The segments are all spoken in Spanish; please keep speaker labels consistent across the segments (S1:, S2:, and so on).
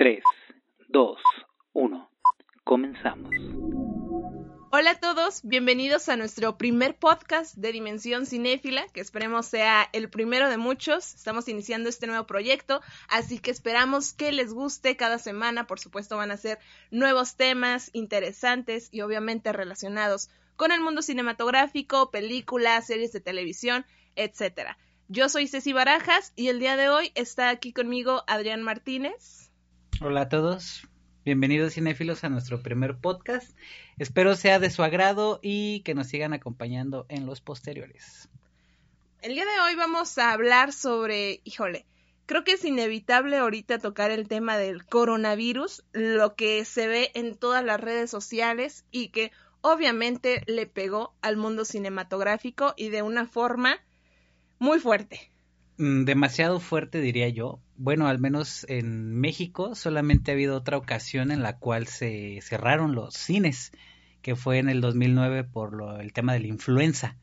S1: 3, 2, 1. Comenzamos.
S2: Hola a todos, bienvenidos a nuestro primer podcast de Dimensión Cinéfila, que esperemos sea el primero de muchos. Estamos iniciando este nuevo proyecto, así que esperamos que les guste cada semana. Por supuesto, van a ser nuevos temas interesantes y obviamente relacionados con el mundo cinematográfico, películas, series de televisión, etcétera. Yo soy Ceci Barajas y el día de hoy está aquí conmigo Adrián Martínez.
S1: Hola a todos, bienvenidos cinéfilos a nuestro primer podcast. Espero sea de su agrado y que nos sigan acompañando en los posteriores.
S2: El día de hoy vamos a hablar sobre, híjole, creo que es inevitable ahorita tocar el tema del coronavirus, lo que se ve en todas las redes sociales y que obviamente le pegó al mundo cinematográfico y de una forma muy fuerte.
S1: Mm, demasiado fuerte, diría yo. Bueno, al menos en México solamente ha habido otra ocasión en la cual se cerraron los cines, que fue en el 2009 por lo, el tema de la influenza,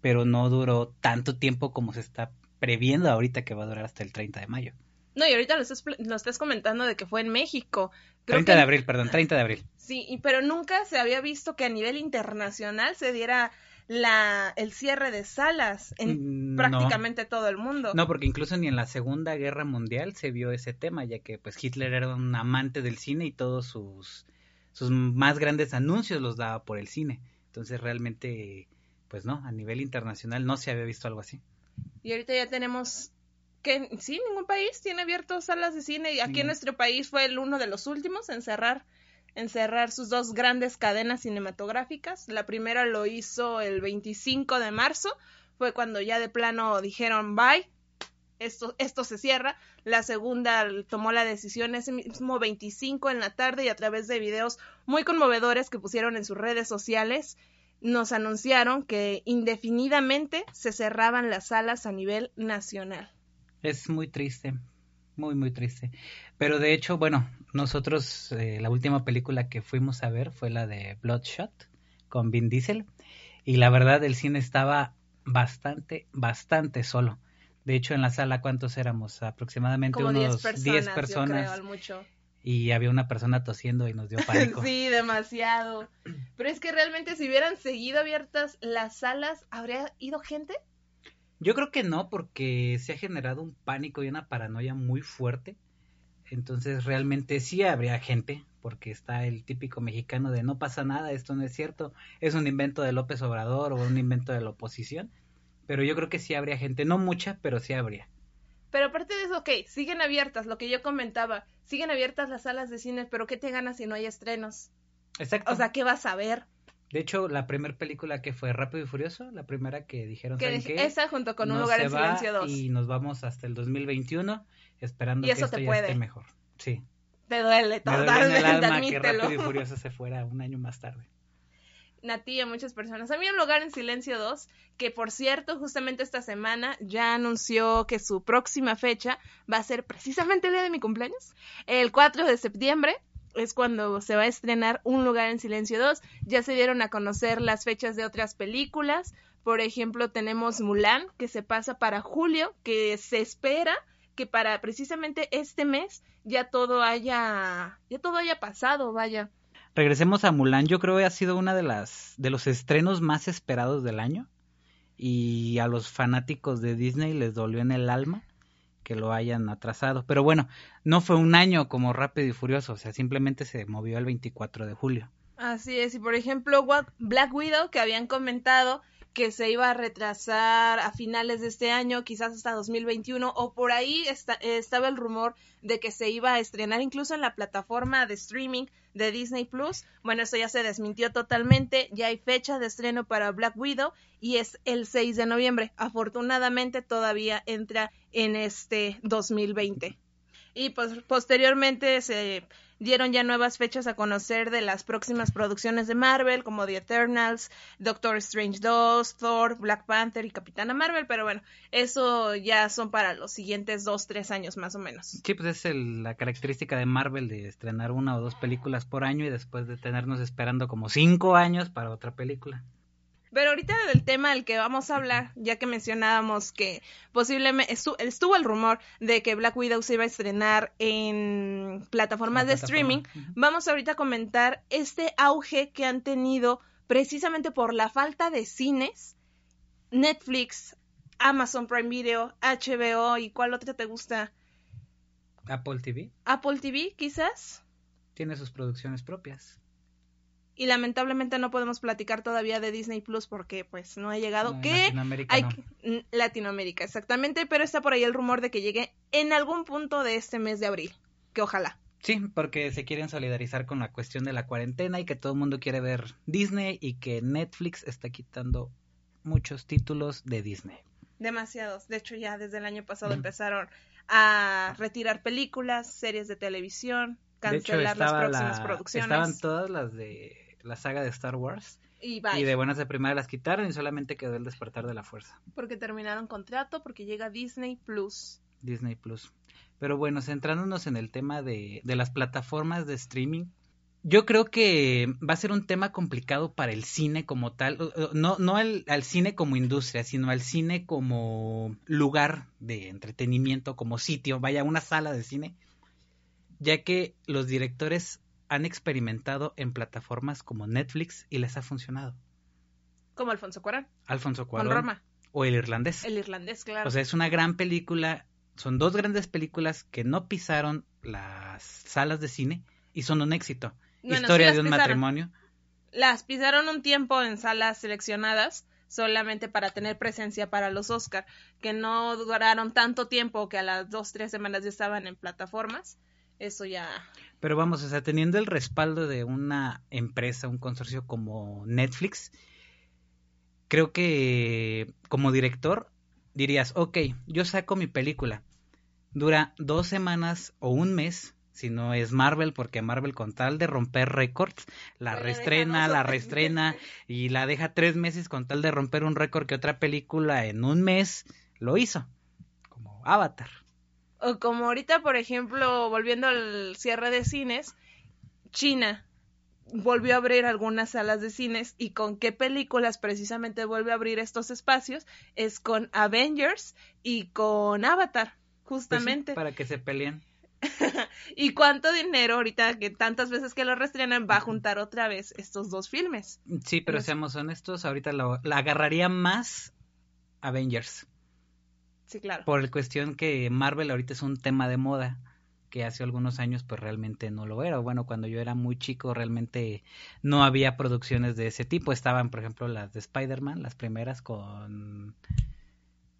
S1: pero no duró tanto tiempo como se está previendo ahorita que va a durar hasta el 30 de mayo.
S2: No, y ahorita lo estás, lo estás comentando de que fue en México.
S1: Creo 30 de abril, perdón, 30 de abril.
S2: Sí, pero nunca se había visto que a nivel internacional se diera la, el cierre de salas en
S1: Mm,
S2: prácticamente todo el mundo.
S1: No, porque incluso ni en la Segunda Guerra Mundial se vio ese tema, ya que pues Hitler era un amante del cine y todos sus, sus más grandes anuncios los daba por el cine. Entonces realmente, pues no, a nivel internacional no se había visto algo así.
S2: Y ahorita ya tenemos que sí, ningún país tiene abiertos salas de cine y aquí en nuestro país fue el uno de los últimos en cerrar en cerrar sus dos grandes cadenas cinematográficas. La primera lo hizo el 25 de marzo, fue cuando ya de plano dijeron bye, esto, esto se cierra. La segunda tomó la decisión ese mismo 25 en la tarde y a través de videos muy conmovedores que pusieron en sus redes sociales nos anunciaron que indefinidamente se cerraban las salas a nivel nacional.
S1: Es muy triste, muy, muy triste. Pero de hecho, bueno, nosotros eh, la última película que fuimos a ver fue la de Bloodshot con Vin Diesel y la verdad el cine estaba bastante, bastante solo. De hecho, en la sala, ¿cuántos éramos? Aproximadamente
S2: Como 10
S1: unos
S2: personas,
S1: 10
S2: yo
S1: personas.
S2: creo, al mucho.
S1: y había una persona tosiendo y nos dio pánico.
S2: sí, demasiado. Pero es que realmente si hubieran seguido abiertas las salas, ¿habría ido gente?
S1: Yo creo que no, porque se ha generado un pánico y una paranoia muy fuerte. Entonces realmente sí habría gente, porque está el típico mexicano de no pasa nada, esto no es cierto, es un invento de López Obrador o un invento de la oposición. Pero yo creo que sí habría gente, no mucha, pero sí habría.
S2: Pero aparte de eso, ok, siguen abiertas, lo que yo comentaba, siguen abiertas las salas de cine, pero ¿qué te ganas si no hay estrenos?
S1: Exacto.
S2: O sea, ¿qué vas a ver?
S1: De hecho, la primera película que fue Rápido y Furioso, la primera que dijeron,
S2: Que
S1: ¿saben
S2: dije-
S1: qué?
S2: esa junto con Un lugar en silencio 2.
S1: Y nos vamos hasta el 2021 esperando
S2: Y
S1: que
S2: eso
S1: esto
S2: te
S1: ya
S2: puede.
S1: esté mejor. Sí.
S2: Te duele
S1: Me duele en
S2: totalmente,
S1: el alma que
S2: admítelo.
S1: Rápido y Furioso se fuera un año más tarde.
S2: Nati y a muchas personas. A mí un lugar en silencio 2, que por cierto, justamente esta semana ya anunció que su próxima fecha va a ser precisamente el día de mi cumpleaños. El 4 de septiembre es cuando se va a estrenar Un lugar en silencio 2. Ya se dieron a conocer las fechas de otras películas. Por ejemplo, tenemos Mulan, que se pasa para julio, que se espera que para precisamente este mes ya todo haya ya todo haya pasado, vaya.
S1: Regresemos a Mulan, yo creo que ha sido una de las de los estrenos más esperados del año y a los fanáticos de Disney les dolió en el alma que lo hayan atrasado, pero bueno, no fue un año como Rápido y Furioso, o sea, simplemente se movió el 24 de julio.
S2: Así es, y por ejemplo, Black Widow, que habían comentado que se iba a retrasar a finales de este año, quizás hasta 2021, o por ahí eh, estaba el rumor de que se iba a estrenar incluso en la plataforma de streaming de Disney Plus. Bueno, eso ya se desmintió totalmente, ya hay fecha de estreno para Black Widow y es el 6 de noviembre. Afortunadamente todavía entra en este 2020. Y pues posteriormente se dieron ya nuevas fechas a conocer de las próximas producciones de Marvel, como The Eternals, Doctor Strange 2, Thor, Black Panther y Capitana Marvel, pero bueno, eso ya son para los siguientes dos, tres años más o menos.
S1: Sí, pues es la característica de Marvel de estrenar una o dos películas por año y después de tenernos esperando como cinco años para otra película.
S2: Pero ahorita del tema del que vamos a hablar, ya que mencionábamos que posiblemente estuvo el rumor de que Black Widow se iba a estrenar en plataformas de streaming, vamos ahorita a comentar este auge que han tenido precisamente por la falta de cines, Netflix, Amazon Prime Video, HBO y cuál otra te gusta?
S1: Apple TV.
S2: Apple TV, quizás.
S1: Tiene sus producciones propias
S2: y lamentablemente no podemos platicar todavía de Disney Plus porque pues no ha llegado. Que
S1: Latinoamérica
S2: hay
S1: no.
S2: Latinoamérica exactamente pero está por ahí el rumor de que llegue en algún punto de este mes de abril que ojalá.
S1: Sí porque se quieren solidarizar con la cuestión de la cuarentena y que todo el mundo quiere ver Disney y que Netflix está quitando muchos títulos de Disney.
S2: Demasiados. De hecho ya desde el año pasado empezaron a retirar películas series de televisión cancelar las próximas producciones.
S1: estaban todas las de la saga de Star Wars.
S2: Y,
S1: de buenas de primera las quitaron y solamente quedó el despertar de la fuerza.
S2: Porque terminaron contrato, porque llega Disney Plus.
S1: Disney Plus. Pero bueno, centrándonos en el tema de, de las plataformas de streaming, yo creo que va a ser un tema complicado para el cine como tal, no, no al, al, cine como industria, sino al cine como lugar de entretenimiento, como sitio, vaya, una sala de cine, ya que los directores han experimentado en plataformas como Netflix y les ha funcionado.
S2: Como Alfonso Cuarón.
S1: Alfonso Cuarón.
S2: Con Roma.
S1: O El Irlandés.
S2: El Irlandés, claro.
S1: O sea, es una gran película. Son dos grandes películas que no pisaron las salas de cine y son un éxito. Historia de un matrimonio.
S2: Las pisaron un tiempo en salas seleccionadas solamente para tener presencia para los Oscar, que no duraron tanto tiempo que a las dos, tres semanas ya estaban en plataformas eso ya.
S1: Pero vamos, o sea, teniendo el respaldo de una empresa, un consorcio como Netflix, creo que como director dirías, ok, yo saco mi película, dura dos semanas o un mes, si no es Marvel, porque Marvel con tal de romper récords, la restrena, la restrena y la deja tres meses con tal de romper un récord que otra película en un mes lo hizo, como Avatar.
S2: O como ahorita, por ejemplo, volviendo al cierre de cines, China volvió a abrir algunas salas de cines y con qué películas precisamente vuelve a abrir estos espacios es con Avengers y con Avatar, pues justamente.
S1: para que se peleen.
S2: ¿Y cuánto dinero ahorita que tantas veces que lo restrenan va a juntar otra vez estos dos filmes?
S1: Sí, pero seamos honestos, ahorita la agarraría más Avengers.
S2: Sí, claro.
S1: Por la cuestión que Marvel ahorita es un tema de moda que hace algunos años pues realmente no lo era. Bueno, cuando yo era muy chico realmente no había producciones de ese tipo. Estaban, por ejemplo, las de Spider-Man, las primeras con...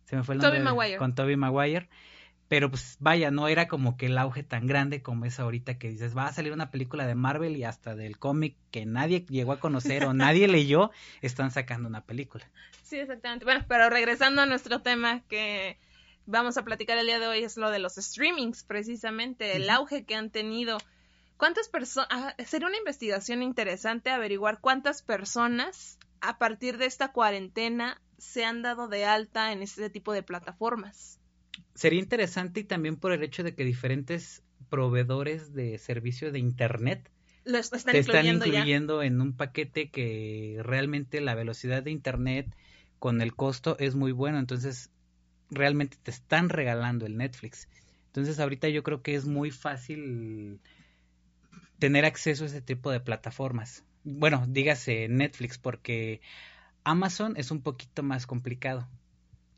S1: Se me fue el nombre.
S2: Maguire.
S1: Con Tobey Maguire. Pero pues vaya, no era como que el auge tan grande como es ahorita que dices, va a salir una película de Marvel y hasta del cómic que nadie llegó a conocer o nadie leyó, están sacando una película.
S2: Sí, exactamente. Bueno, pero regresando a nuestro tema que vamos a platicar el día de hoy es lo de los streamings, precisamente, el auge que han tenido. ¿Cuántas personas? Ah, sería una investigación interesante averiguar cuántas personas a partir de esta cuarentena se han dado de alta en este tipo de plataformas.
S1: Sería interesante y también por el hecho de que diferentes proveedores de servicio de Internet
S2: lo están
S1: te están
S2: incluyendo,
S1: incluyendo en un paquete que realmente la velocidad de Internet con el costo es muy bueno, entonces realmente te están regalando el Netflix. Entonces ahorita yo creo que es muy fácil tener acceso a ese tipo de plataformas. Bueno, dígase Netflix porque Amazon es un poquito más complicado,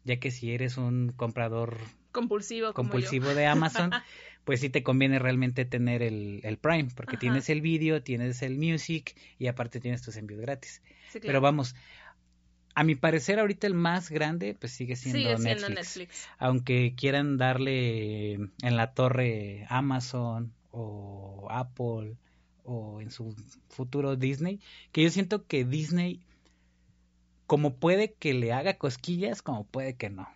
S1: ya que si eres un comprador
S2: compulsivo,
S1: compulsivo de Amazon, pues sí te conviene realmente tener el, el Prime, porque tienes el vídeo, tienes el music y aparte tienes tus envíos gratis.
S2: Sí, claro.
S1: Pero vamos, a mi parecer ahorita el más grande pues sigue siendo,
S2: Sigue
S1: Netflix.
S2: siendo Netflix.
S1: Aunque quieran darle en la torre Amazon o Apple o en su futuro Disney, que yo siento que Disney como puede que le haga cosquillas, como puede que no.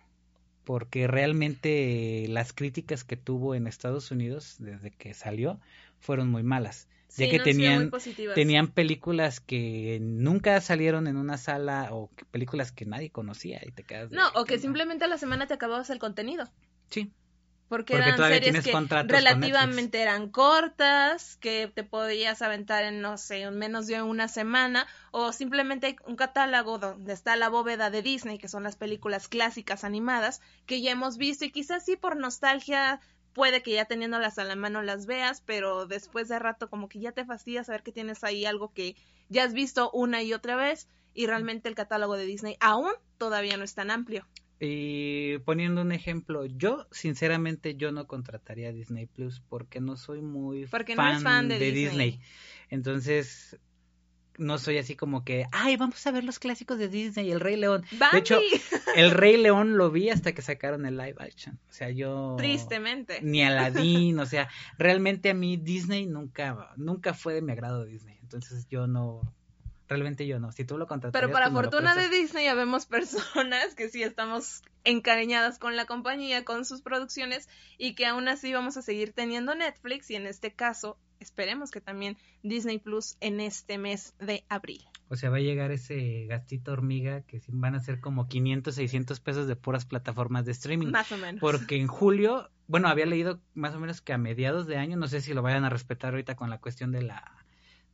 S1: porque realmente las críticas que tuvo en Estados Unidos desde que salió fueron muy malas ya que
S2: no
S1: tenían tenían películas que nunca salieron en una sala o películas que nadie conocía y te quedas de,
S2: No, o
S1: "¿Qué
S2: que
S1: onda?".
S2: simplemente a la semana te acababas el contenido.
S1: sí
S2: Porque,
S1: Porque
S2: eran series que relativamente eran cortas, que te podías aventar en, no sé, en menos de una semana, o simplemente hay un catálogo donde está la bóveda de Disney, que son las películas clásicas animadas, que ya hemos visto y quizás sí por nostalgia puede que ya teniéndolas a la mano las veas, pero después de rato como que ya te fastidia saber que tienes ahí algo que ya has visto una y otra vez y realmente el catálogo de Disney aún todavía no es tan amplio.
S1: Y poniendo un ejemplo, yo sinceramente yo no contrataría Disney Plus porque no soy muy
S2: Porque no eres fan de Disney.
S1: Disney. Entonces no soy así como que, ay, vamos a ver los clásicos de Disney, El Rey León.
S2: Bambi.
S1: De hecho, El Rey León lo vi hasta que sacaron el live action. O sea, yo
S2: Tristemente.
S1: ni Aladdin, o sea, realmente a mí Disney nunca nunca fue de mi agrado Disney. Entonces yo no realmente yo no. Si tú lo contratarías
S2: Pero para
S1: pues lo
S2: fortuna de. Disney ya vemos personas que sí estamos encariñadas con la compañía, con sus producciones y que aún así vamos a seguir teniendo Netflix y en este caso esperemos que también Disney Plus en este mes de abril.
S1: O sea, va a llegar ese gastito hormiga que van a ser como 500, 600 pesos de puras plataformas de streaming.
S2: Más o menos.
S1: Porque en julio, bueno, había leído más o menos que a mediados de año, no sé si lo vayan a respetar ahorita con la cuestión de la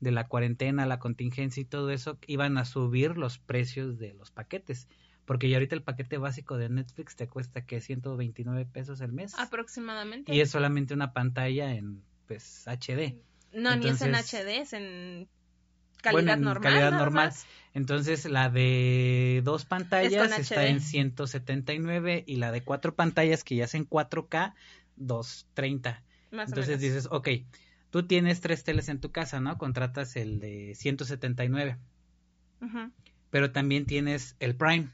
S1: de la cuarentena, la contingencia y todo eso, iban a subir los precios de los paquetes. Porque ya ahorita el paquete básico de Netflix te cuesta que 129 pesos el mes.
S2: Aproximadamente.
S1: Y es solamente una pantalla en pues HD.
S2: no, ni es en HD, es en calidad
S1: Bueno, en
S2: normal.
S1: calidad normal.
S2: más.
S1: Entonces la de dos pantallas está
S2: HD.
S1: en 179 y la de cuatro pantallas que ya es en 4K 230.
S2: Más o
S1: Entonces dices, ok, tú tienes tres teles en tu casa, ¿no? Contratas el de 179,
S2: Ujú.
S1: pero también tienes el Prime,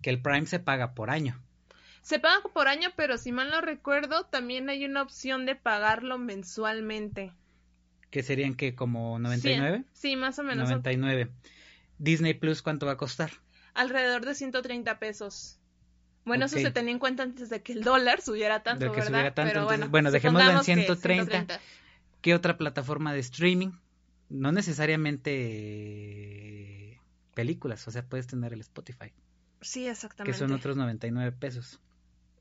S1: que el Prime se paga por año.
S2: Se paga por año, pero si mal no recuerdo, también hay una opción de pagarlo mensualmente.
S1: que serían que como 99,
S2: Sí, sí, más o menos.
S1: 99. Disney Plus, ¿cuánto va a costar?
S2: Alrededor de 130 pesos. Bueno, eso se tenía en cuenta antes de que el dólar subiera tanto,
S1: De que
S2: ¿verdad?
S1: subiera tanto,
S2: Pero
S1: entonces,
S2: bueno,
S1: bueno, dejémoslo en
S2: supongamos que
S1: 130. ¿Qué otra plataforma de streaming? No necesariamente eh, películas, o sea, puedes tener el Spotify,
S2: Sí,
S1: que
S2: exactamente.
S1: son otros 99 pesos.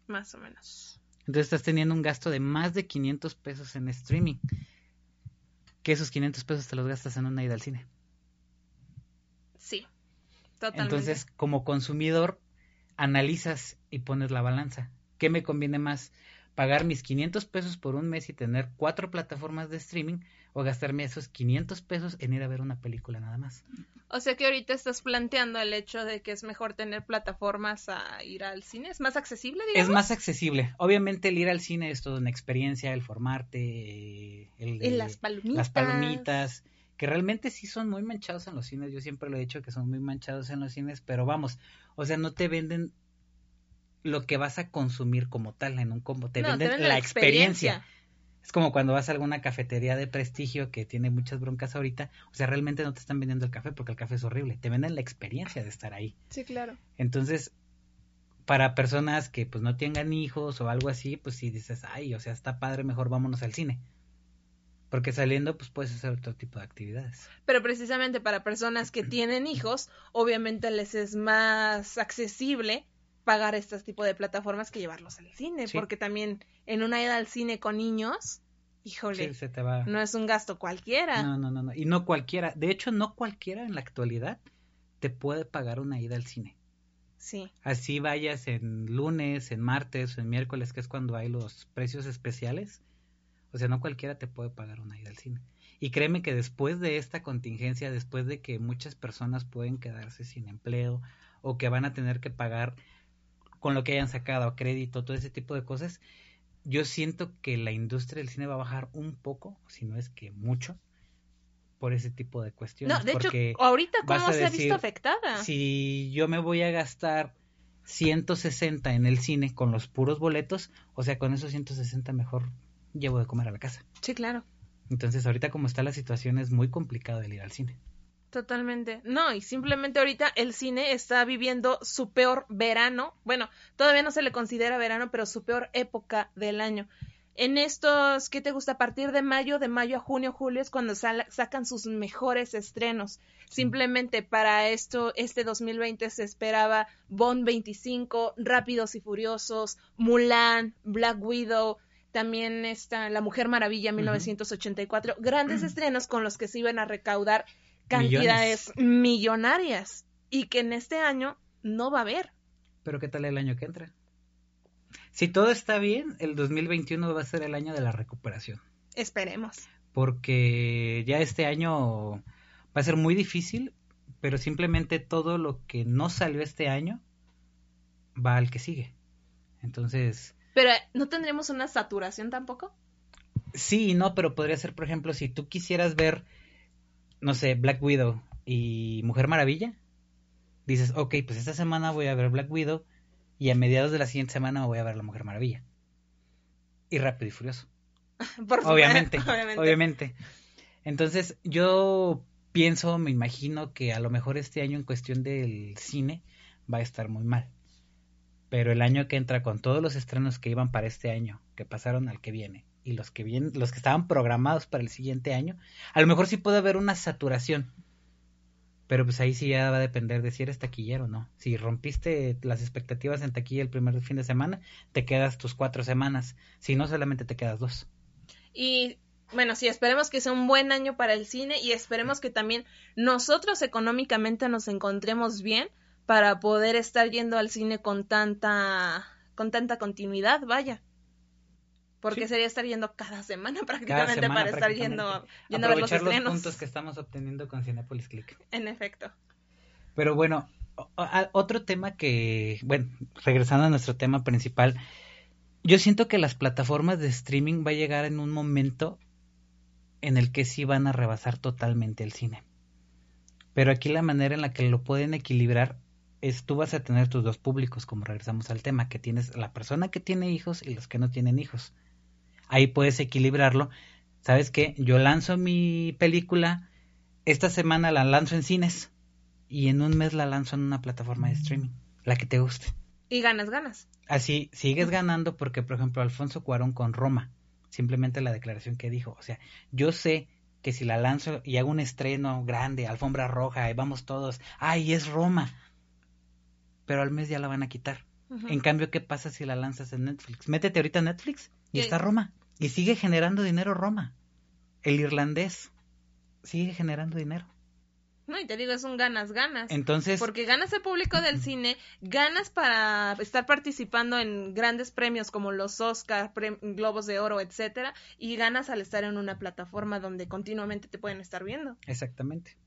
S2: Más o menos.
S1: Entonces estás teniendo un gasto de más de 500 pesos en streaming. Que esos 500 pesos te los gastas en una ida al cine.
S2: Sí, totalmente.
S1: Entonces, como consumidor, analizas y pones la balanza. ¿Qué me conviene más? ¿Pagar mis 500 pesos por un mes y tener cuatro plataformas de streaming o gastarme esos 500 pesos en ir a ver una película nada más?
S2: O sea que ahorita estás planteando el hecho de que es mejor tener plataformas a ir al cine. ¿Es más accesible, digamos?
S1: Es más accesible. Obviamente el ir al cine es toda una experiencia, el formarte, el
S2: las palomitas.
S1: las palomitas, que realmente sí son muy manchados en los cines. Yo siempre lo he dicho que son muy manchados en los cines, pero vamos, o sea, no te venden lo que vas a consumir como tal en un combo, te
S2: No,
S1: venden la, experiencia. Es como cuando vas a alguna cafetería de prestigio que tiene muchas broncas ahorita, o sea, realmente no te están vendiendo el café porque el café es horrible, te venden la experiencia de estar ahí.
S2: Sí, claro.
S1: Entonces, para personas que pues no tengan hijos o algo así, pues si dices, ay, o sea, está padre, mejor vámonos al cine. Porque saliendo, pues puedes hacer otro tipo de actividades.
S2: Pero precisamente para personas que tienen hijos, obviamente les es más accesible pagar este tipo de plataformas que llevarlos al cine,
S1: Sí.
S2: porque también en una ida al cine con niños, híjole,
S1: Sí, se te va.
S2: no es un gasto cualquiera.
S1: No, no, no, no. Y no cualquiera, de hecho, no cualquiera en la actualidad te puede pagar una ida al cine.
S2: Sí,
S1: Así vayas en lunes, en martes o en miércoles, que es cuando hay los precios especiales. O sea, no cualquiera te puede pagar una ida al cine. Y créeme que después de esta contingencia, después de que muchas personas pueden quedarse sin empleo o que van a tener que pagar con lo que hayan sacado a crédito, todo ese tipo de cosas, yo siento que la industria del cine va a bajar un poco, si no es que mucho, por ese tipo de cuestiones.
S2: no, de hecho,
S1: porque
S2: ahorita
S1: vas
S2: cómo se ha visto afectada.
S1: si yo me voy a gastar 160 en el cine con los puros boletos, o sea, con esos 160 mejor llevo de comer a la casa.
S2: Sí, claro.
S1: Entonces, ahorita como está la situación es muy complicado el ir al cine.
S2: Totalmente. No, y simplemente ahorita el cine está viviendo su peor verano. Bueno, todavía no se le considera verano, pero su peor época del año. En estos, ¿qué te gusta? A partir de mayo, de mayo a junio, julio es cuando sacan sus mejores estrenos. Simplemente para esto, este 2020 se esperaba Bond 25, Rápidos y Furiosos, Mulan, Black Widow, también está La Mujer Maravilla 1984, grandes estrenos con los que se iban a recaudar cantidades millonarias y que en este año no va a haber.
S1: Pero ¿qué tal el año que entra? Si todo está bien, el 2021 va a ser el año de la recuperación.
S2: Esperemos.
S1: Porque ya este año va a ser muy difícil, pero simplemente todo lo que no salió este año va al que sigue. Entonces...
S2: Pero ¿no tendremos una saturación tampoco?
S1: Sí, no, pero podría ser, por ejemplo, si tú quisieras ver no sé, Black Widow y Mujer Maravilla, dices, ok, pues esta semana voy a ver Black Widow y a mediados de la siguiente semana voy a ver La Mujer Maravilla. Y Rápido y Furioso. obviamente, obviamente, obviamente. Entonces, yo pienso, me imagino que a lo mejor este año en cuestión del cine va a estar muy mal. Pero el año que entra con todos los estrenos que iban para este año, que pasaron al que viene, y los que vienen, los que estaban programados para el siguiente año, a lo mejor sí puede haber una saturación. Pero pues ahí sí ya va a depender de si eres taquillero o no. Si rompiste las expectativas en taquilla el primer fin de semana, te quedas tus cuatro semanas. Si no, solamente te quedas dos.
S2: Y bueno, sí, esperemos que sea un buen año para el cine y esperemos que también nosotros económicamente nos encontremos bien para poder estar yendo al cine con tanta con tanta continuidad, vaya. Porque sería estar yendo cada semana prácticamente para estar yendo, yendo
S1: a ver los estrenos. los puntos que estamos obteniendo con Cinepolis Click.
S2: En efecto.
S1: Pero bueno, otro tema que, bueno, regresando a nuestro tema principal, yo siento que las plataformas de streaming va a llegar en un momento en el que sí van a rebasar totalmente el cine. Pero aquí la manera en la que lo pueden equilibrar es tú vas a tener tus dos públicos, como regresamos al tema, que tienes la persona que tiene hijos y los que no tienen hijos ahí puedes equilibrarlo. ¿Sabes qué? Yo lanzo mi película, esta semana la lanzo en cines y en un mes la lanzo en una plataforma de streaming, la que te guste.
S2: Y ganas, ganas.
S1: Así, sigues ganando porque, por ejemplo, Alfonso Cuarón con Roma, simplemente la declaración que dijo, o sea, yo sé que si la lanzo y hago un estreno grande, alfombra roja, y vamos todos, ay, es Roma, pero al mes ya la van a quitar. En cambio, ¿qué pasa si la lanzas en Netflix? Métete ahorita en Netflix y está Roma. Y sigue generando dinero Roma. El irlandés sigue generando dinero.
S2: No, y te digo, es un ganas, ganas.
S1: Entonces.
S2: Porque ganas el público del cine, ganas para estar participando en grandes premios como los Oscar, Globos de Oro, etcétera, y ganas al estar en una plataforma donde continuamente te pueden estar viendo.
S1: Exactamente.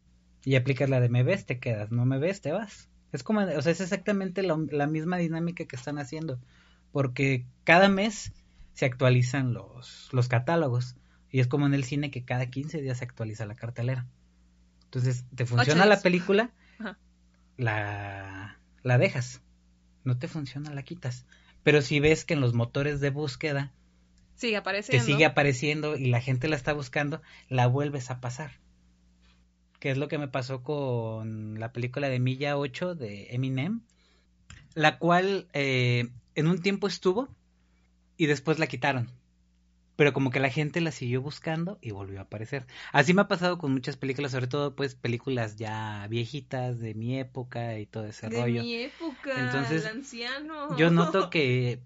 S1: Y aplicas la de me ves, te quedas, no me ves, te vas. Es como, o sea, es exactamente la misma dinámica que están haciendo. Porque cada mes se actualizan los, los catálogos. Y es como en el cine que cada 15 días se actualiza la cartelera. Entonces, te funciona la película, la, la dejas. No te funciona, la quitas. Pero si ves que en los motores de búsqueda
S2: sigue apareciendo.
S1: te sigue apareciendo y la gente la está buscando, la vuelves a pasar. Que es lo que me pasó con la película de Milla 8 de Eminem, la cual eh, en un tiempo estuvo y después la quitaron. Pero como que la gente la siguió buscando y volvió a aparecer. Así me ha pasado con muchas películas, sobre todo pues películas ya viejitas de mi época y todo ese rollo.
S2: De mi época, Entonces, el anciano.
S1: Yo noto que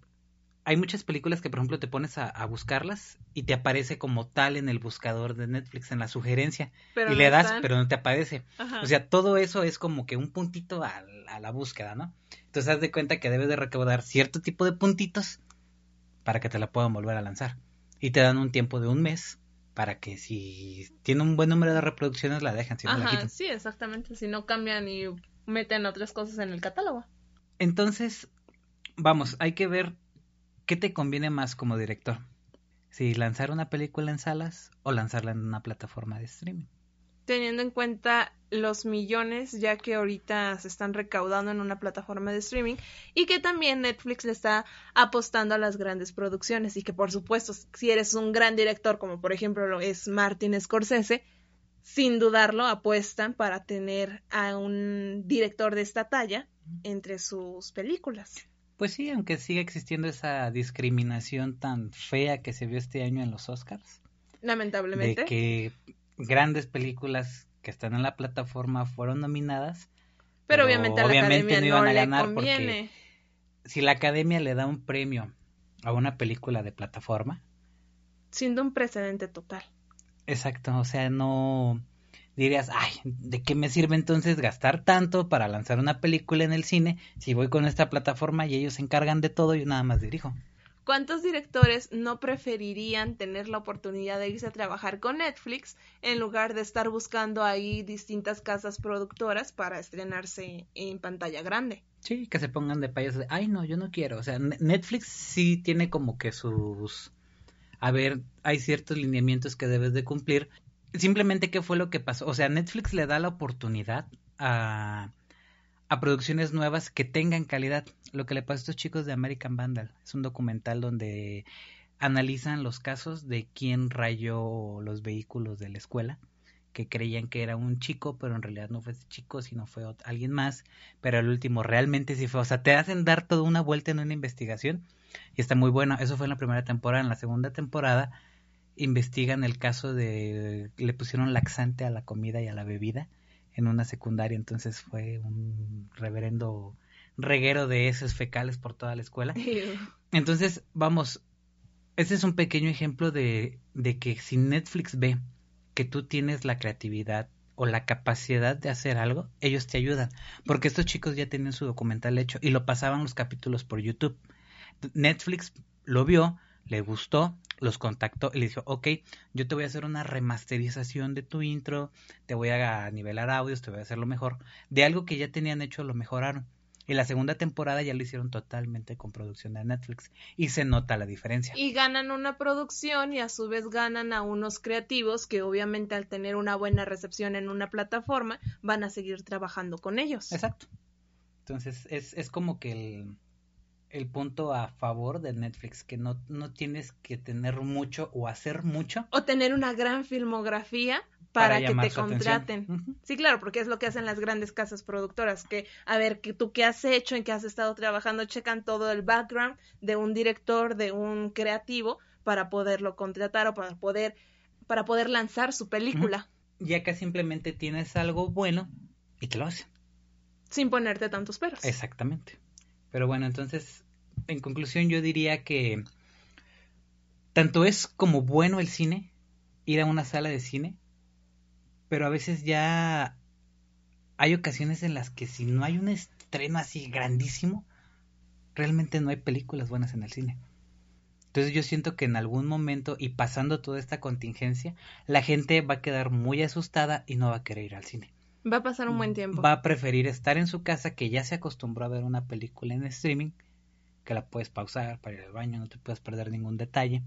S1: hay muchas películas que por ejemplo te pones a, buscarlas y te aparece como tal en el buscador de Netflix, en la sugerencia. y le das, pero no te aparece. O sea, todo eso es como que un puntito a, a, la búsqueda, ¿no? Entonces haz de cuenta que debes de recaudar cierto tipo de puntitos para que te la puedan volver a lanzar. Y te dan un tiempo de un mes para que si tiene un buen número de reproducciones la dejan, si no la quitan.
S2: Sí, exactamente, si no cambian y meten otras cosas en el catálogo.
S1: Entonces, vamos, hay que ver qué te conviene más como director. Si lanzar una película en salas o lanzarla en una plataforma de streaming
S2: teniendo en cuenta los millones ya que ahorita se están recaudando en una plataforma de streaming y que también Netflix le está apostando a las grandes producciones y que por supuesto si eres un gran director como por ejemplo lo es Martin Scorsese sin dudarlo, apuestan para tener a un director de esta talla entre sus películas.
S1: Pues sí, aunque siga existiendo esa discriminación tan fea que se vio este año en los Oscars.
S2: Lamentablemente.
S1: De que grandes películas que están en la plataforma fueron nominadas.
S2: Pero, obviamente a la academia no, iban a ganar
S1: porque si la academia le da un premio a una película de plataforma.
S2: Siendo un precedente total.
S1: Exacto, o sea, no dirías, ay, ¿de qué me sirve entonces gastar tanto para lanzar una película en el cine si voy con esta plataforma y ellos se encargan de todo y yo nada más dirijo?
S2: ¿Cuántos directores no preferirían tener la oportunidad de irse a trabajar con Netflix en lugar de estar buscando ahí distintas casas productoras para estrenarse en pantalla grande?
S1: Sí, que se pongan de payasos de, ay, no, yo no quiero. O sea, Netflix sí tiene como que sus... A ver, hay ciertos lineamientos que debes de cumplir simplemente qué fue lo que pasó. O sea, Netflix le da la oportunidad a, a producciones nuevas que tengan calidad. Lo que le pasó a estos chicos de American Vandal es un documental donde analizan los casos de quién rayó los vehículos de la escuela que creían que era un chico, pero en realidad no fue ese chico, sino fue alguien más, pero al último realmente sí fue, o sea, te hacen dar toda una vuelta en una investigación y está muy bueno, eso fue en la primera temporada, en la segunda temporada investigan el caso de le pusieron laxante a la comida y a la bebida en una secundaria, entonces fue un reverendo reguero de heces fecales por toda la escuela. Entonces, vamos, ese es un pequeño ejemplo de, de que si Netflix ve que tú tienes la creatividad o la capacidad de hacer algo, ellos te ayudan. Porque estos chicos ya tenían su documental hecho y lo pasaban los capítulos por YouTube. Netflix lo vio, le gustó, los contactó y le dijo, ok, yo te voy a hacer una remasterización de tu intro, te voy a nivelar audios, te voy a hacer lo mejor. De algo que ya tenían hecho, lo mejoraron. Y la segunda temporada ya lo hicieron totalmente con producción de Netflix. Y se nota la diferencia.
S2: Y ganan una producción y a su vez ganan a unos creativos que obviamente al tener una buena recepción en una plataforma van a seguir trabajando con ellos.
S1: Exacto. Entonces es, es como que el, el punto a favor de Netflix, que no, no tienes que tener mucho o hacer mucho.
S2: O tener una gran filmografía para, que te contraten. Sí, claro, porque es lo que hacen las grandes casas productoras, que a ver, que tú qué has hecho, en qué has estado trabajando, checan todo el background de un director, de un creativo, para poderlo contratar o para poder, para poder lanzar su película.
S1: Ya que simplemente tienes algo bueno y te lo hacen.
S2: Sin ponerte tantos peros.
S1: Exactamente. Pero bueno, entonces en conclusión yo diría que tanto es como bueno el cine, ir a una sala de cine, pero a veces ya hay ocasiones en las que si no hay un estreno así grandísimo, realmente no hay películas buenas en el cine. Entonces yo siento que en algún momento y pasando toda esta contingencia, la gente va a quedar muy asustada y no va a querer ir al cine.
S2: Va a pasar un buen tiempo.
S1: Va a preferir estar en su casa que ya se acostumbró a ver una película en streaming que la puedes pausar para ir al baño, no te puedes perder ningún detalle,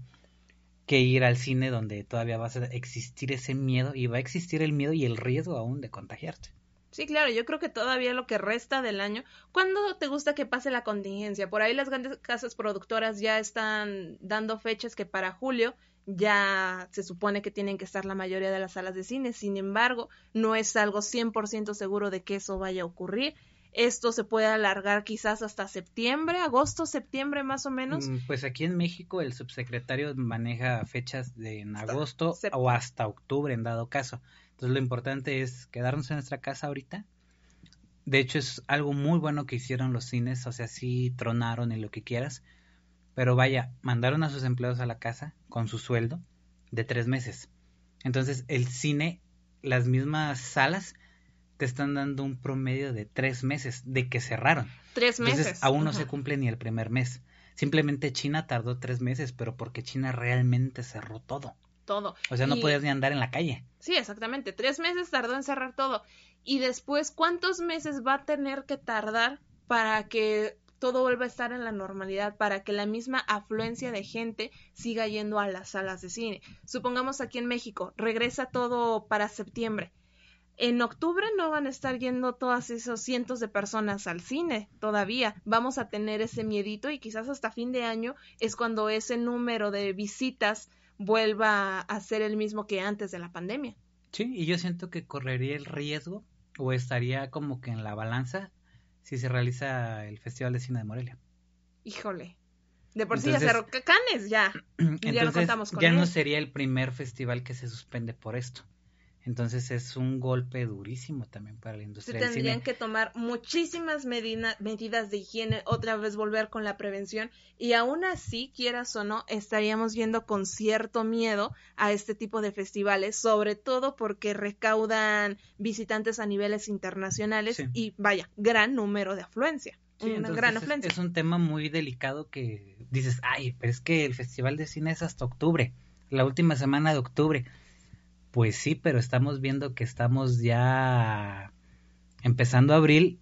S1: que ir al cine donde todavía va a existir ese miedo y va a existir el miedo y el riesgo aún de contagiarte.
S2: Sí, claro, yo creo que todavía lo que resta del año, ¿cuándo te gusta que pase la contingencia? Por ahí las grandes casas productoras ya están dando fechas que para julio ya se supone que tienen que estar la mayoría de las salas de cine, sin embargo, no es algo 100% seguro de que eso vaya a ocurrir esto se puede alargar quizás hasta septiembre, agosto, septiembre más o menos. Mm,
S1: pues aquí en México el subsecretario maneja fechas de en agosto o hasta octubre en dado caso. Entonces lo importante es quedarnos en nuestra casa ahorita. De hecho es algo muy bueno que hicieron los cines, o sea, sí tronaron y lo que quieras. Pero vaya, mandaron a sus empleados a la casa con su sueldo de tres meses. Entonces el cine, las mismas salas te están dando un promedio de tres meses de que cerraron.
S2: Tres meses.
S1: Entonces, aún no se cumple ni el primer mes. Simplemente China tardó tres meses, pero porque China realmente cerró todo.
S2: Todo.
S1: O sea, no podías ni andar en la calle.
S2: Sí, exactamente. Tres meses tardó en cerrar todo. Y después, ¿cuántos meses va a tener que tardar para que todo vuelva a estar en la normalidad, para que la misma afluencia de gente siga yendo a las salas de cine? Supongamos aquí en México, regresa todo para septiembre en octubre no van a estar yendo todas esos cientos de personas al cine todavía. Vamos a tener ese miedito y quizás hasta fin de año es cuando ese número de visitas vuelva a ser el mismo que antes de la pandemia.
S1: Sí, y yo siento que correría el riesgo o estaría como que en la balanza si se realiza el Festival de Cine de Morelia.
S2: Híjole. De por sí ya cerró Canes, ya.
S1: ya no contamos con Ya no sería el primer festival que se suspende por esto. Entonces es un golpe durísimo también para la industria.
S2: Se tendrían que tomar muchísimas medidas de higiene, otra vez volver con la prevención y aún así, quieras o no, estaríamos viendo con cierto miedo a este tipo de festivales, sobre todo porque recaudan visitantes a niveles internacionales y vaya, gran número de afluencia. una gran afluencia.
S1: Es, es un tema muy delicado que dices, ay, pero es que el Festival de Cine es hasta octubre, la última semana de octubre pues sí, pero estamos viendo que estamos ya empezando abril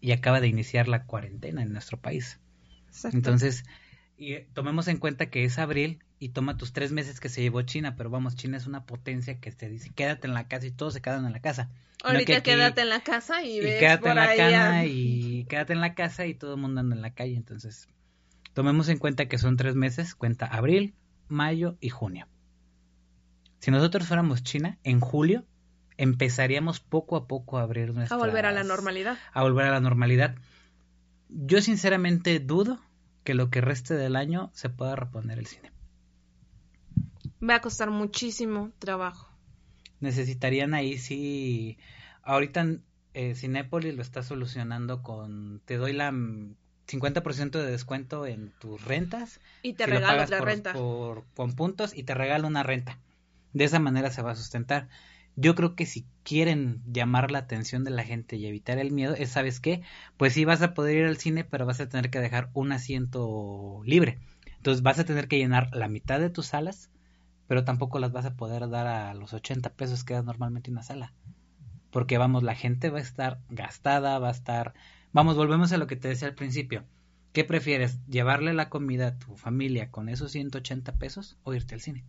S1: y acaba de iniciar la cuarentena en nuestro país. Entonces, y eh, tomemos en cuenta que es abril y toma tus tres meses que se llevó China, pero vamos, China es una potencia que te dice quédate en la casa y todos se quedan en la casa.
S2: Ahorita quédate en la casa y, ves
S1: quédate
S2: en
S1: la casa y quédate en la casa y todo el mundo anda en la calle. Entonces, tomemos en cuenta que son tres meses, cuenta abril, mayo y junio. Si nosotros fuéramos China, en julio empezaríamos poco a poco a abrir nuestra...
S2: A volver a la normalidad.
S1: A volver a la normalidad. Yo sinceramente dudo que lo que reste del año se pueda reponer el cine.
S2: Va a costar muchísimo trabajo.
S1: Necesitarían ahí sí... Ahorita eh, Cinépolis lo está solucionando con... Te doy la 50% de descuento en tus rentas.
S2: Y te regalo la renta.
S1: con puntos y te regalo una renta. De esa manera se va a sustentar. Yo creo que si quieren llamar la atención de la gente y evitar el miedo, es, ¿sabes qué? Pues sí vas a poder ir al cine, pero vas a tener que dejar un asiento libre. Entonces vas a tener que llenar la mitad de tus salas, pero tampoco las vas a poder dar a los 80 pesos que da normalmente una sala. Porque vamos, la gente va a estar gastada, va a estar... Vamos, volvemos a lo que te decía al principio. ¿Qué prefieres? ¿Llevarle la comida a tu familia con esos 180 pesos o irte al cine?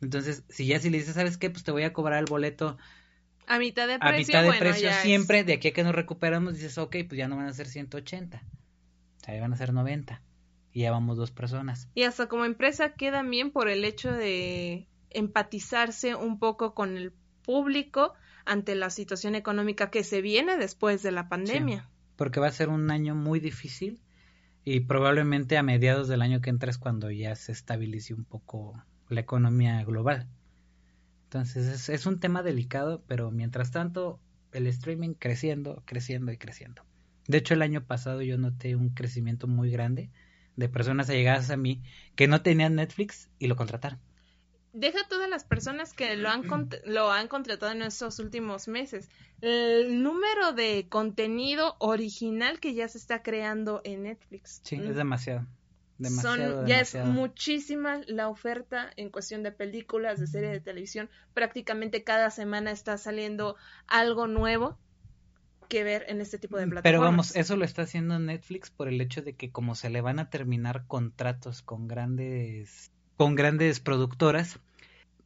S1: Entonces, si ya si le dices, ¿sabes qué? Pues te voy a cobrar el boleto
S2: a mitad de precio.
S1: A mitad de precio siempre, de aquí a que nos recuperamos, dices, ok, pues ya no van a ser 180. O sea, van a ser 90. Y ya vamos dos personas.
S2: Y hasta como empresa queda bien por el hecho de empatizarse un poco con el público ante la situación económica que se viene después de la pandemia.
S1: porque va a ser un año muy difícil y probablemente a mediados del año que entra es cuando ya se estabilice un poco la economía global. Entonces es, un tema delicado, pero mientras tanto el streaming creciendo, creciendo y creciendo. De hecho, el año pasado yo noté un crecimiento muy grande de personas allegadas a mí que no tenían Netflix y lo contrataron.
S2: Deja todas las personas que lo han, lo han contratado en estos últimos meses. El número de contenido original que ya se está creando en Netflix.
S1: Sí, es demasiado.
S2: Son, ya es muchísima la oferta en cuestión de películas, de series de televisión. Prácticamente cada semana está saliendo algo nuevo que ver en este tipo de plataformas.
S1: Pero vamos, eso lo está haciendo Netflix por el hecho de que como se le van a terminar contratos con grandes con grandes productoras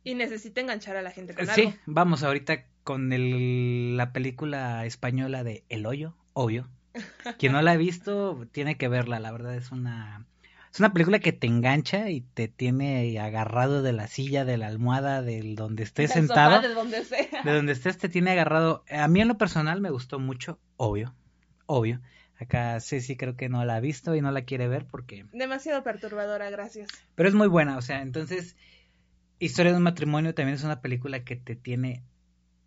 S2: y necesita enganchar a la gente con
S1: sí, vamos ahorita con el, la película española de El Hoyo, obvio. Quien no la ha visto tiene que verla, la verdad es una es una película que te engancha y te tiene agarrado de la silla, de la almohada, del donde estés sentado.
S2: de donde sea.
S1: De donde estés te tiene agarrado. A mí en lo personal me gustó mucho, obvio, obvio. Acá sí creo que no la ha visto y no la quiere ver porque...
S2: Demasiado perturbadora, gracias.
S1: Pero es muy buena, o sea, entonces... Historia de un matrimonio también es una película que te tiene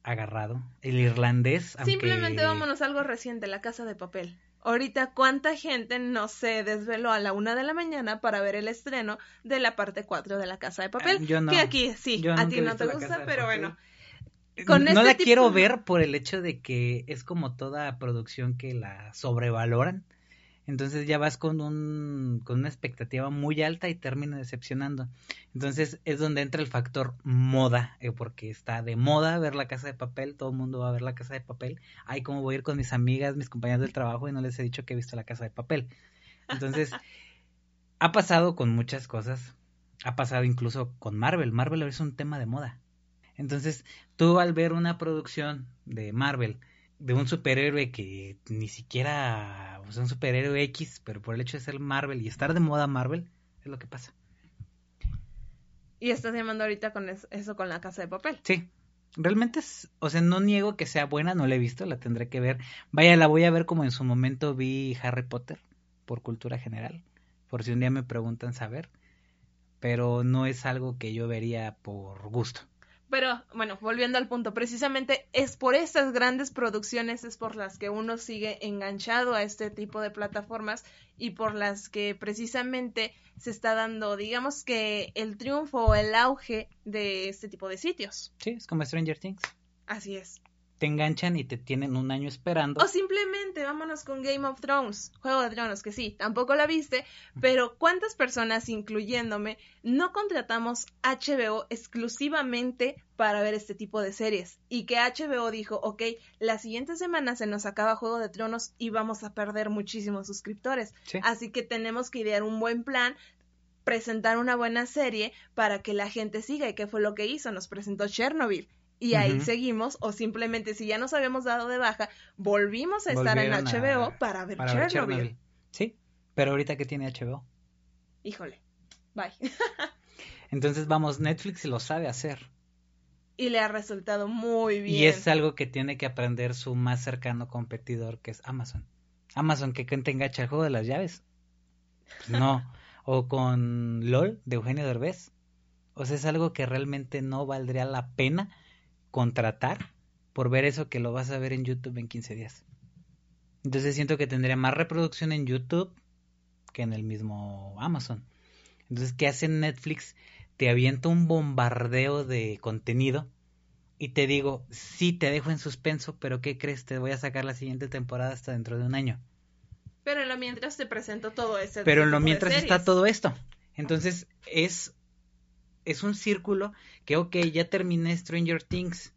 S1: agarrado. El irlandés.
S2: Simplemente vámonos a algo reciente, La Casa de Papel. Ahorita, ¿cuánta gente no se desveló a la una de la mañana para ver el estreno de la parte 4 de La Casa de Papel?
S1: Yo no.
S2: Que aquí, sí, a ti no te gusta, pero bueno.
S1: Con no este la quiero ver por el hecho de que es como toda producción que la sobrevaloran. Entonces ya vas con, un, con una expectativa muy alta y termina decepcionando. Entonces es donde entra el factor moda, eh, porque está de moda ver la casa de papel, todo el mundo va a ver la casa de papel. Ay, ¿cómo voy a ir con mis amigas, mis compañeras del trabajo y no les he dicho que he visto la casa de papel? Entonces, ha pasado con muchas cosas. Ha pasado incluso con Marvel. Marvel es un tema de moda. Entonces, tú al ver una producción de Marvel de un superhéroe que ni siquiera, sea, un superhéroe X, pero por el hecho de ser Marvel y estar de moda Marvel, es lo que pasa.
S2: Y estás llamando ahorita con eso, con la casa de papel.
S1: Sí. Realmente es, o sea, no niego que sea buena, no la he visto, la tendré que ver. Vaya, la voy a ver como en su momento vi Harry Potter por cultura general, por si un día me preguntan saber, pero no es algo que yo vería por gusto.
S2: Pero bueno, volviendo al punto, precisamente es por estas grandes producciones es por las que uno sigue enganchado a este tipo de plataformas y por las que precisamente se está dando, digamos que el triunfo o el auge de este tipo de sitios.
S1: Sí, es como Stranger Things.
S2: Así es
S1: te enganchan y te tienen un año esperando.
S2: O simplemente vámonos con Game of Thrones, Juego de Tronos, que sí, tampoco la viste, pero ¿cuántas personas, incluyéndome, no contratamos HBO exclusivamente para ver este tipo de series? Y que HBO dijo, ok, la siguiente semana se nos acaba Juego de Tronos y vamos a perder muchísimos suscriptores. Así que tenemos que idear un buen plan presentar una buena serie para que la gente siga y qué fue lo que hizo, nos presentó Chernobyl y ahí seguimos, o simplemente si ya nos habíamos dado de baja, volvimos a estar en HBO para, ver, Chernobyl.
S1: Sí, pero ahorita que tiene HBO.
S2: Híjole, bye.
S1: Entonces vamos, Netflix lo sabe hacer.
S2: Y le ha resultado muy bien.
S1: Y es algo que tiene que aprender su más cercano competidor, que es Amazon. Amazon, que te engancha el juego de las llaves. Pues no. o con LOL de Eugenio Derbez. O sea, es algo que realmente no valdría la pena contratar por ver eso que lo vas a ver en YouTube en 15 días. Entonces siento que tendría más reproducción en YouTube que en el mismo Amazon. Entonces, ¿qué hace Netflix? Te avienta un bombardeo de contenido y te digo, sí, te dejo en suspenso, pero ¿qué crees? Te voy a sacar la siguiente temporada hasta dentro de un año.
S2: Pero en lo mientras te presento todo eso.
S1: Pero en lo mientras está todo esto. Entonces, es es un círculo que, ok, ya terminé Stranger Things.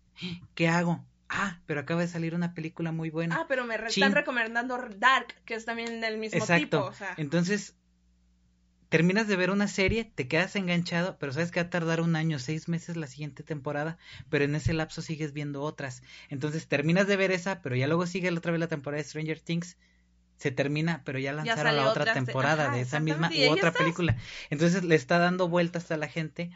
S1: ¿Qué hago? Ah, pero acaba de salir una película muy buena.
S2: Ah, pero me están recomendando Dark, que es también del mismo Exacto. tipo.
S1: Entonces, terminas de ver una serie, te quedas enganchado, pero sabes que va a tardar un año, seis meses la siguiente temporada, pero en ese lapso sigues viendo otras. Entonces terminas de ver esa, pero ya luego sigue otra vez la temporada de Stranger Things. Se termina, pero ya lanzaron la otra temporada de esa misma u otra película. Entonces le está dando vueltas a la gente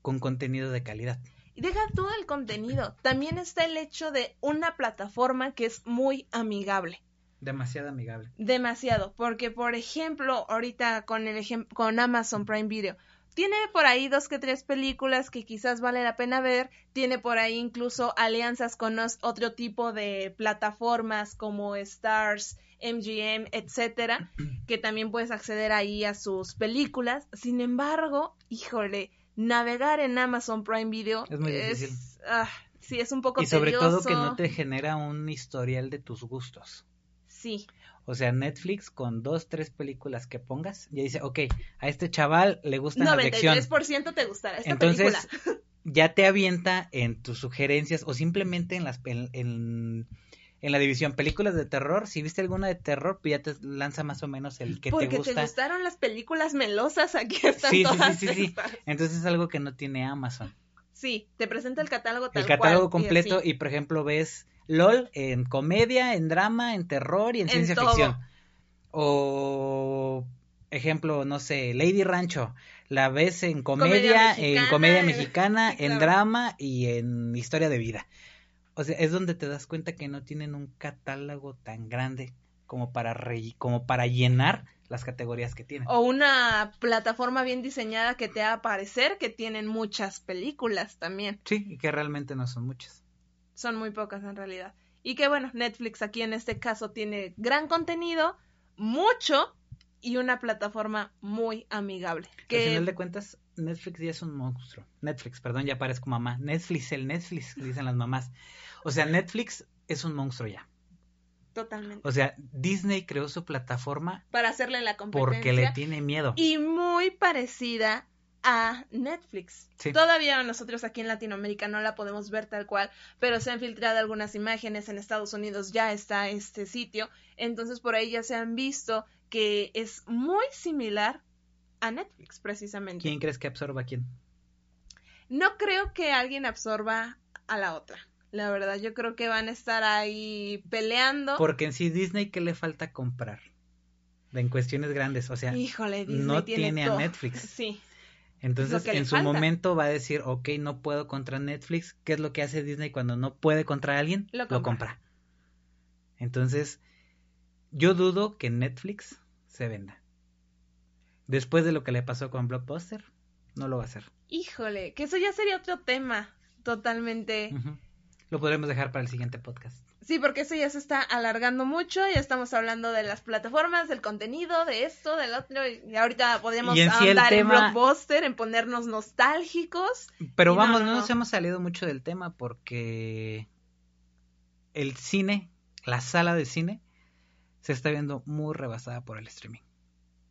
S1: con contenido de calidad.
S2: Y deja todo el contenido. También está el hecho de una plataforma que es muy amigable.
S1: Demasiado amigable.
S2: Demasiado, porque por ejemplo, ahorita con el con Amazon Prime Video, tiene por ahí dos que tres películas que quizás vale la pena ver, tiene por ahí incluso alianzas con otro tipo de plataformas como Stars, MGM, etcétera, que también puedes acceder ahí a sus películas. Sin embargo, híjole, navegar en Amazon Prime Video
S1: es muy difícil.
S2: Ah, sí, es un poco
S1: Y sobre todo que no te genera un historial de tus gustos.
S2: Sí.
S1: O sea, Netflix con dos, tres películas que pongas, ya dice, ok, a este chaval le gusta
S2: la acción. 93% te gustará esta
S1: Entonces, ya te avienta en tus sugerencias o simplemente en las en en la división películas de terror, si viste alguna de terror, pues ya te lanza más o menos el que te gusta. Porque
S2: te gustaron las películas melosas, aquí están sí, todas. Sí, sí, sí,
S1: Entonces es algo que no tiene Amazon.
S2: Sí, te presenta el catálogo tal
S1: El catálogo completo y, por ejemplo ves LOL en comedia, en drama, en terror y en, ciencia ficción. O ejemplo, no sé, Lady Rancho, la ves en comedia, en comedia mexicana, en drama y en historia de vida. O sea, es donde te das cuenta que no tienen un catálogo tan grande como para como para llenar las categorías que tienen.
S2: O una plataforma bien diseñada que te haga parecer que tienen muchas películas también.
S1: Sí, y que realmente no son muchas.
S2: Son muy pocas en realidad. Y que bueno, Netflix aquí en este caso tiene gran contenido, mucho y una plataforma muy amigable.
S1: Que... Al final de cuentas, Netflix ya es un monstruo. Netflix, perdón, ya parezco mamá. Netflix, el Netflix, dicen las mamás. O sea, Netflix es un monstruo ya.
S2: Totalmente.
S1: O sea, Disney creó su plataforma
S2: para hacerle la competencia.
S1: Porque le tiene miedo.
S2: Y muy parecida a Netflix. Todavía nosotros aquí en Latinoamérica no la podemos ver tal cual, pero se han filtrado algunas imágenes en Estados Unidos, ya está este sitio, entonces por ahí ya se han visto que es muy similar a Netflix precisamente.
S1: ¿Quién crees que absorba a quién?
S2: No creo que alguien absorba a la otra. La verdad, yo creo que van a estar ahí peleando.
S1: Porque en sí Disney, ¿qué le falta comprar? En cuestiones grandes, o sea,
S2: Híjole, Disney
S1: no tiene, a Netflix.
S2: Sí.
S1: Entonces, en su
S2: falta.
S1: momento va a decir, ok, no puedo contra Netflix. ¿Qué es lo que hace Disney cuando no puede contra alguien?
S2: Lo
S1: Lo
S2: compra.
S1: Entonces, yo dudo que Netflix se venda. Después de lo que le pasó con Blockbuster, no lo va a hacer.
S2: Híjole, que eso ya sería otro tema totalmente.
S1: Lo podremos dejar para el siguiente podcast.
S2: Sí, porque eso ya se está alargando mucho, ya estamos hablando de las plataformas, del contenido, de esto, del otro, y ahorita podemos
S1: Y en sí
S2: en Blockbuster, en ponernos nostálgicos.
S1: Pero vamos,
S2: no,
S1: no,
S2: no.
S1: nos hemos salido mucho del tema porque el cine, la sala de cine, se está viendo muy rebasada por el streaming.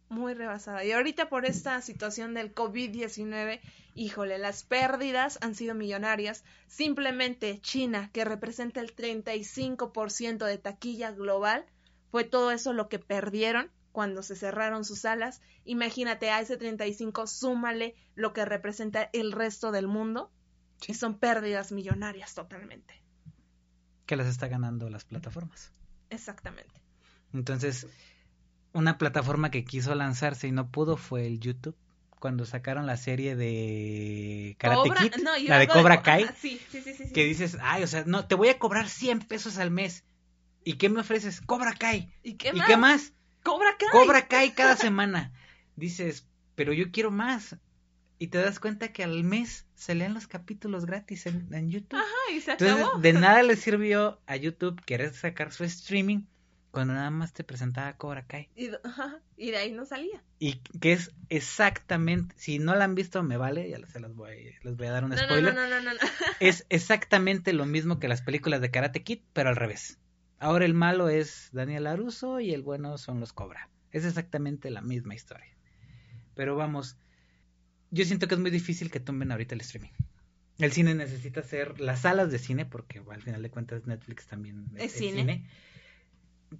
S2: Muy rebasada. Y ahorita por esta situación del COVID-19, híjole, las pérdidas han sido millonarias. Simplemente China, que representa el 35% de taquilla global, fue todo eso lo que perdieron cuando se cerraron sus salas. Imagínate, a ese 35 súmale lo que representa el resto del mundo.
S1: Sí.
S2: Y son pérdidas millonarias totalmente.
S1: Que las está ganando las plataformas.
S2: Exactamente.
S1: Entonces, una plataforma que quiso lanzarse y no pudo fue el YouTube. Cuando sacaron la serie de Karate
S2: Cobra-
S1: Kid,
S2: no, y
S1: la de Cobra Kai,
S2: Ajá, sí, sí, sí,
S1: que dices, ay, o sea, no, te voy a cobrar 100 pesos al mes. ¿Y qué me ofreces? Cobra Kai.
S2: ¿Y qué
S1: ¿Y
S2: más?
S1: qué más?
S2: Cobra Kai.
S1: Cobra Kai cada semana. Dices, pero yo quiero más. Y te das cuenta que al mes se leen los capítulos gratis en, en YouTube.
S2: Ay, se
S1: Entonces,
S2: acabó.
S1: de nada le sirvió a YouTube querer sacar su streaming cuando nada más te presentaba Cobra Kai.
S2: Y, de ahí no salía.
S1: Y que es exactamente, si no la han visto, me vale, ya se las voy, les voy a dar un
S2: No, no,
S1: spoiler.
S2: no, no, no, no.
S1: Es exactamente lo mismo que las películas de Karate Kid, pero al revés. Ahora el malo es Daniel Aruso y el bueno son los Cobra. Es exactamente la misma historia. Pero vamos, yo siento que es muy difícil que tumben ahorita el streaming. El cine necesita ser las salas de cine, porque bueno, al final de cuentas Netflix también
S2: Es cine.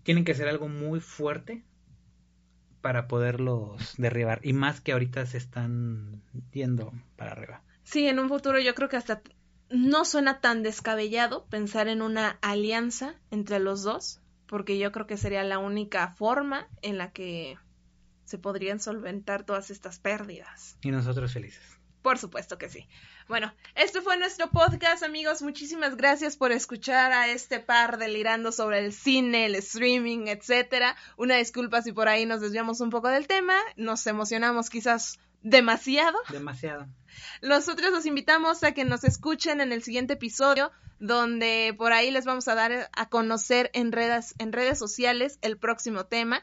S1: Tienen que ser algo muy fuerte para poderlos derribar. Y más que ahorita se están yendo para arriba.
S2: Sí, en un futuro yo creo que hasta no suena tan descabellado pensar en una alianza entre los dos, porque yo creo que sería la única forma en la que se podrían solventar todas estas pérdidas.
S1: Y nosotros felices.
S2: Por supuesto que sí. Bueno, este fue nuestro podcast, amigos. Muchísimas gracias por escuchar a este par delirando sobre el cine, el streaming, etcétera. Una disculpa si por ahí nos desviamos un poco del tema, nos emocionamos quizás demasiado.
S1: Demasiado.
S2: Nosotros los invitamos a que nos escuchen en el siguiente episodio, donde por ahí les vamos a dar a conocer en redes, en redes sociales el próximo tema.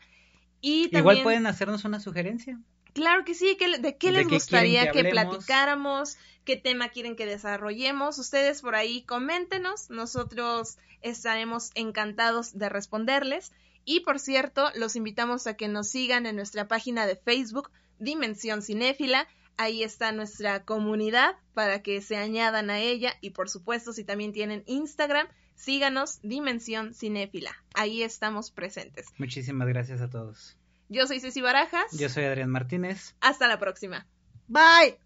S2: Y también,
S1: Igual pueden hacernos una sugerencia.
S2: Claro que sí, ¿qué- ¿de qué
S1: ¿De
S2: les
S1: qué
S2: gustaría que,
S1: que
S2: platicáramos? ¿Qué tema quieren que desarrollemos? Ustedes por ahí coméntenos, nosotros estaremos encantados de responderles. Y por cierto, los invitamos a que nos sigan en nuestra página de Facebook, Dimensión Cinéfila. Ahí está nuestra comunidad para que se añadan a ella. Y por supuesto, si también tienen Instagram, síganos, Dimensión Cinéfila. Ahí estamos presentes.
S1: Muchísimas gracias a todos.
S2: Yo soy Ceci Barajas.
S1: Yo soy Adrián Martínez.
S2: Hasta la próxima.
S1: Bye.